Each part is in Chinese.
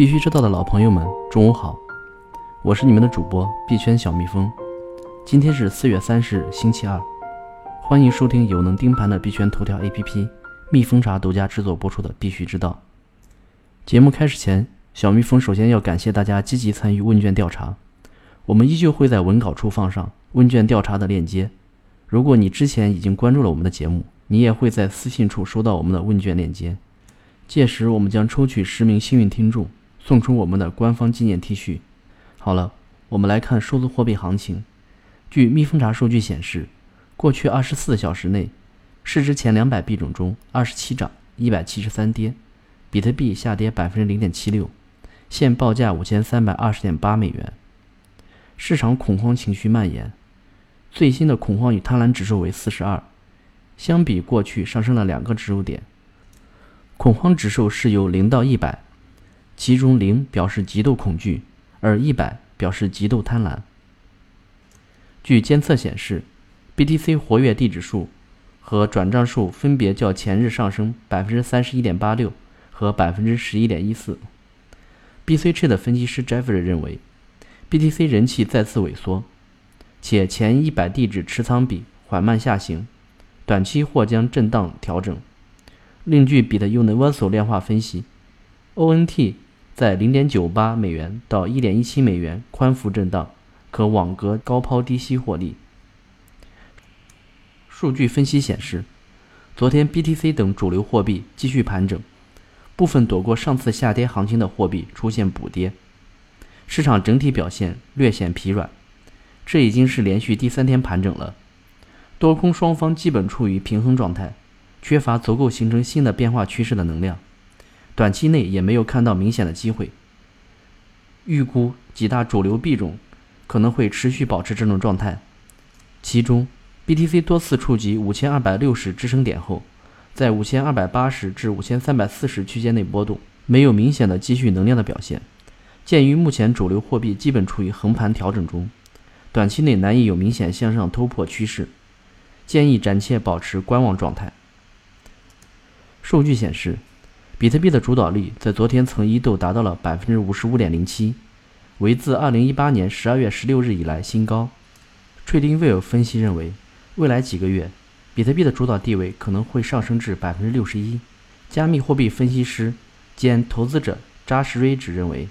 必须知道的老朋友们，中午好，我是你们的主播币圈小蜜蜂。今天是四月三十日，星期二，欢迎收听有能盯盘的币圈头条 APP 蜜蜂茶独家制作播出的《必须知道》。节目开始前，小蜜蜂首先要感谢大家积极参与问卷调查，我们依旧会在文稿处放上问卷调查的链接。如果你之前已经关注了我们的节目，你也会在私信处收到我们的问卷链接。届时，我们将抽取十名幸运听众。送出我们的官方纪念 T 恤。好了，我们来看数字货币行情。据蜜蜂查数据显示，过去二十四小时内，市值前两百币种中，二十七涨，一百七十三跌。比特币下跌百分之零点七六，现报价五千三百二十点八美元。市场恐慌情绪蔓延，最新的恐慌与贪婪指数为四十二，相比过去上升了两个指数点。恐慌指数是由零到一百。其中零表示极度恐惧，而一百表示极度贪婪。据监测显示，BTC 活跃地址数和转账数分别较前日上升百分之三十一点八六和百分之十一点一四。BCC 的分析师 Jeffrey 认为，BTC 人气再次萎缩，且前一百地址持仓比缓慢下行，短期或将震荡调整。另据比特 Universal 量化分析，ONT。在零点九八美元到一点一七美元宽幅震荡，可网格高抛低吸获利。数据分析显示，昨天 BTC 等主流货币继续盘整，部分躲过上次下跌行情的货币出现补跌，市场整体表现略显疲软。这已经是连续第三天盘整了，多空双方基本处于平衡状态，缺乏足够形成新的变化趋势的能量。短期内也没有看到明显的机会，预估几大主流币种可能会持续保持这种状态。其中，BTC 多次触及五千二百六十支撑点后，在五千二百八十至五千三百四十区间内波动，没有明显的积蓄能量的表现。鉴于目前主流货币基本处于横盘调整中，短期内难以有明显向上突破趋势，建议暂且保持观望状态。数据显示。比特币的主导力在昨天曾一度达到了百分之五十五点零七，为自二零一八年十二月十六日以来新高。TradingView 分析认为，未来几个月，比特币的主导地位可能会上升至百分之六十一。加密货币分析师兼投资者扎什瑞只认为，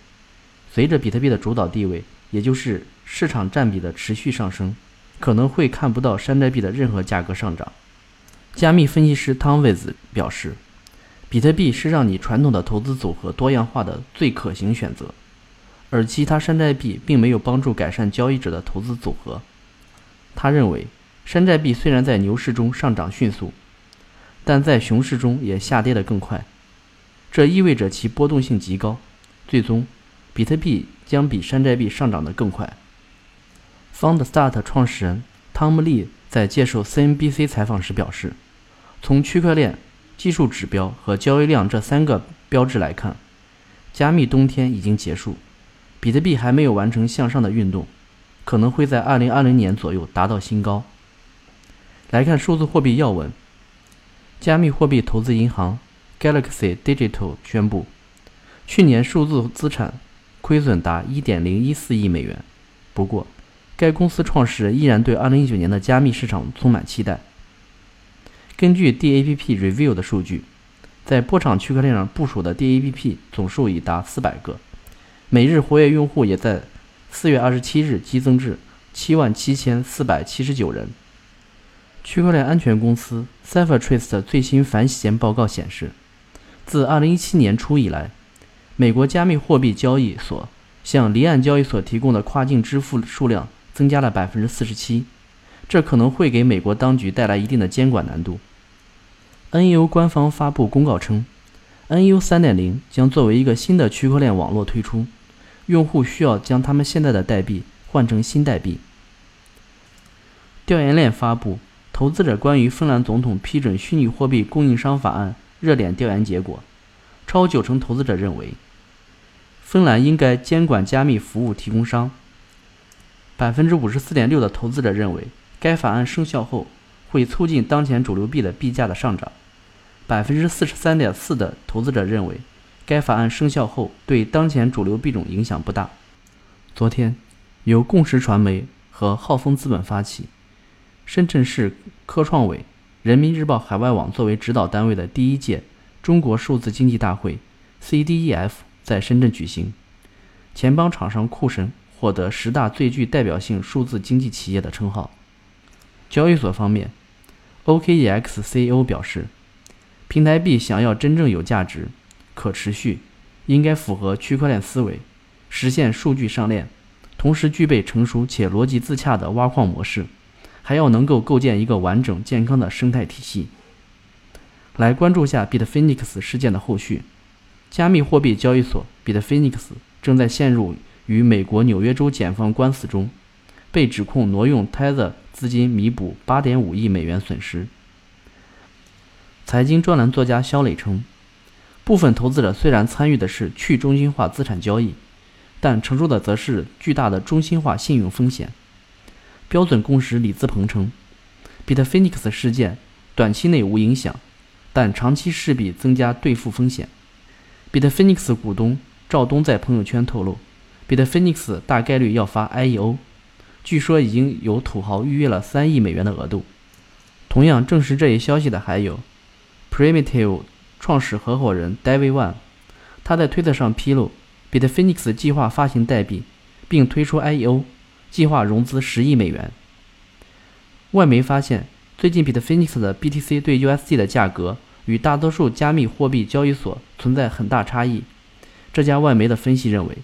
随着比特币的主导地位，也就是市场占比的持续上升，可能会看不到山寨币的任何价格上涨。加密分析师汤威兹表示。比特币是让你传统的投资组合多样化的最可行选择，而其他山寨币并没有帮助改善交易者的投资组合。他认为，山寨币虽然在牛市中上涨迅速，但在熊市中也下跌得更快，这意味着其波动性极高，最终，比特币将比山寨币上涨得更快。FoundStart 创始人汤姆利在接受 CNBC 采访时表示：“从区块链。”技术指标和交易量这三个标志来看，加密冬天已经结束，比特币还没有完成向上的运动，可能会在二零二零年左右达到新高。来看数字货币要闻，加密货币投资银行 Galaxy Digital 宣布，去年数字资产亏损达一点零一四亿美元。不过，该公司创始人依然对二零一九年的加密市场充满期待。根据 DAPP Review 的数据，在波场区块链上部署的 DAPP 总数已达四百个，每日活跃用户也在四月二十七日激增至七万七千四百七十九人。区块链安全公司 CipherTrace 的最新反洗钱报告显示，自二零一七年初以来，美国加密货币交易所向离岸交易所提供的跨境支付数量增加了百分之四十七，这可能会给美国当局带来一定的监管难度。NEO 官方发布公告称，NEO 3.0将作为一个新的区块链网络推出，用户需要将他们现在的代币换成新代币。调研链发布投资者关于芬兰总统批准虚拟货币供应商法案热点调研结果，超九成投资者认为，芬兰应该监管加密服务提供商。百分之五十四点六的投资者认为，该法案生效后会促进当前主流币的币价的上涨。百分之四十三点四的投资者认为，该法案生效后对当前主流币种影响不大。昨天，由共识传媒和浩丰资本发起，深圳市科创委、人民日报海外网作为指导单位的第一届中国数字经济大会 （CDEF） 在深圳举行，前帮厂商库神获得十大最具代表性数字经济企业的称号。交易所方面，OKEX CEO 表示，平台币想要真正有价值、可持续，应该符合区块链思维，实现数据上链，同时具备成熟且逻辑自洽的挖矿模式，还要能够构建一个完整健康的生态体系。来关注下 Bitfinex 事件的后续，加密货币交易所 Bitfinex 正在陷入与美国纽约州检方官司中，被指控挪用 Tether。资金弥补八点五亿美元损失。财经专栏作家肖磊称，部分投资者虽然参与的是去中心化资产交易，但承受的则是巨大的中心化信用风险。标准共识李自鹏称，Bitfinex 事件短期内无影响，但长期势必增加兑付风险。Bitfinex 股东赵东在朋友圈透露，Bitfinex 大概率要发 IEO。据说已经有土豪预约了三亿美元的额度。同样证实这一消息的还有 Primitive 创始合伙人 David Wan，他在推特上披露，Bitfinex 计划发行代币，并推出 IEO，计划融资十亿美元。外媒发现，最近 Bitfinex 的 BTC 对 USD 的价格与大多数加密货币交易所存在很大差异。这家外媒的分析认为，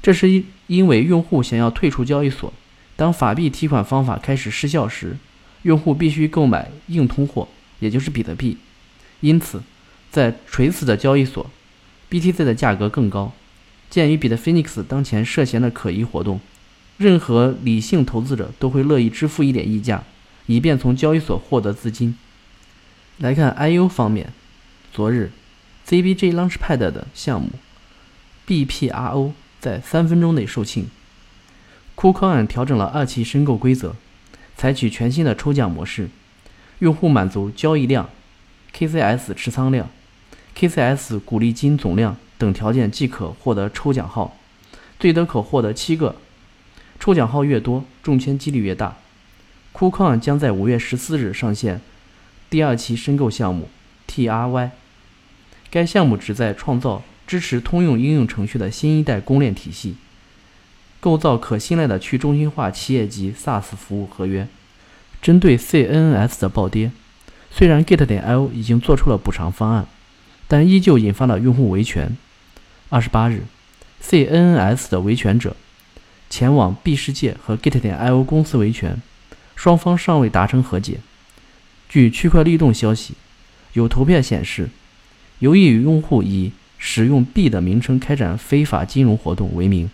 这是因因为用户想要退出交易所。当法币提款方法开始失效时，用户必须购买硬通货，也就是比特币。因此，在垂死的交易所，BTC 的价格更高。鉴于比特 Phoenix 当前涉嫌的可疑活动，任何理性投资者都会乐意支付一点溢价，以便从交易所获得资金。来看 IU 方面，昨日 ZBJ Launchpad 的项目 BPRO 在三分钟内售罄。KuCoin 调整了二期申购规则，采取全新的抽奖模式，用户满足交易量、KCS 持仓量、KCS 鼓励金总量等条件即可获得抽奖号，最多可获得七个。抽奖号越多，中签几率越大。KuCoin 将在五月十四日上线第二期申购项目 TRY，该项目旨在创造支持通用应用程序的新一代公链体系。构造可信赖的去中心化企业级 SaaS 服务合约。针对 CNNS 的暴跌，虽然 Git 点 io 已经做出了补偿方案，但依旧引发了用户维权。二十八日，CNNS 的维权者前往 B 世界和 Git 点 io 公司维权，双方尚未达成和解。据区块律动消息，有图片显示，由于用户以使用 B 的名称开展非法金融活动为名。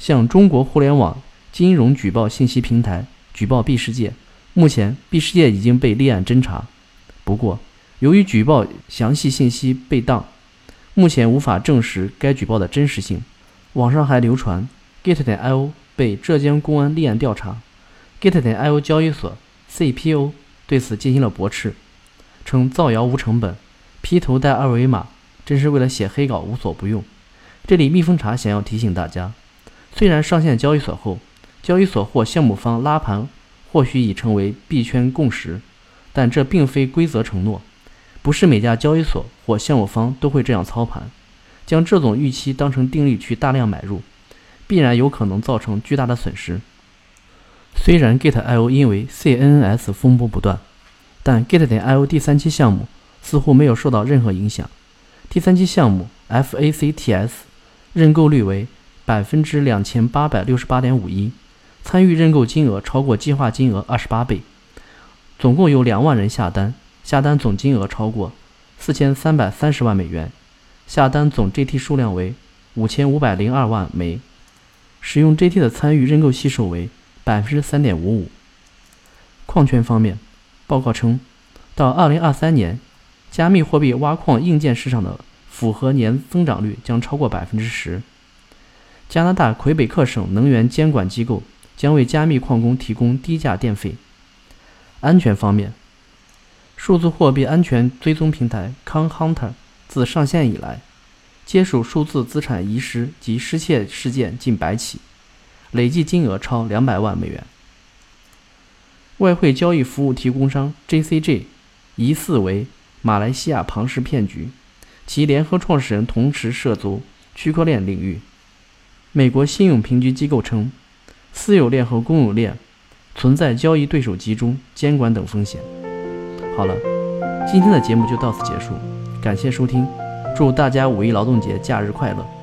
向中国互联网金融举报信息平台举报 B 世界，目前 B 世界已经被立案侦查。不过，由于举报详细信息被当，目前无法证实该举报的真实性。网上还流传 Get 点 io 被浙江公安立案调查，Get 点 io 交易所 CPO 对此进行了驳斥，称造谣无成本，P 头带二维码真是为了写黑稿无所不用。这里蜜蜂茶想要提醒大家。虽然上线交易所后，交易所或项目方拉盘或许已成为币圈共识，但这并非规则承诺，不是每家交易所或项目方都会这样操盘。将这种预期当成定律去大量买入，必然有可能造成巨大的损失。虽然 Git.io 因为 CNNS 风波不断，但 Git 点 io 第三期项目似乎没有受到任何影响。第三期项目 FACTS 认购率为。百分之两千八百六十八点五一，参与认购金额超过计划金额二十八倍，总共有两万人下单，下单总金额超过四千三百三十万美元，下单总 GT 数量为五千五百零二万枚，使用 GT 的参与认购系数为百分之三点五五。矿圈方面，报告称，到二零二三年，加密货币挖矿硬件市场的复合年增长率将超过百分之十。加拿大魁北克省能源监管机构将为加密矿工提供低价电费。安全方面，数字货币安全追踪平台 Con Hunter 自上线以来，接手数字资产遗失及失窃事件近百起，累计金额超两百万美元。外汇交易服务提供商 JCG 疑似为马来西亚庞氏骗局，其联合创始人同时涉足区块链领域。美国信用评级机构称，私有链和公有链存在交易对手集中、监管等风险。好了，今天的节目就到此结束，感谢收听，祝大家五一劳动节假日快乐！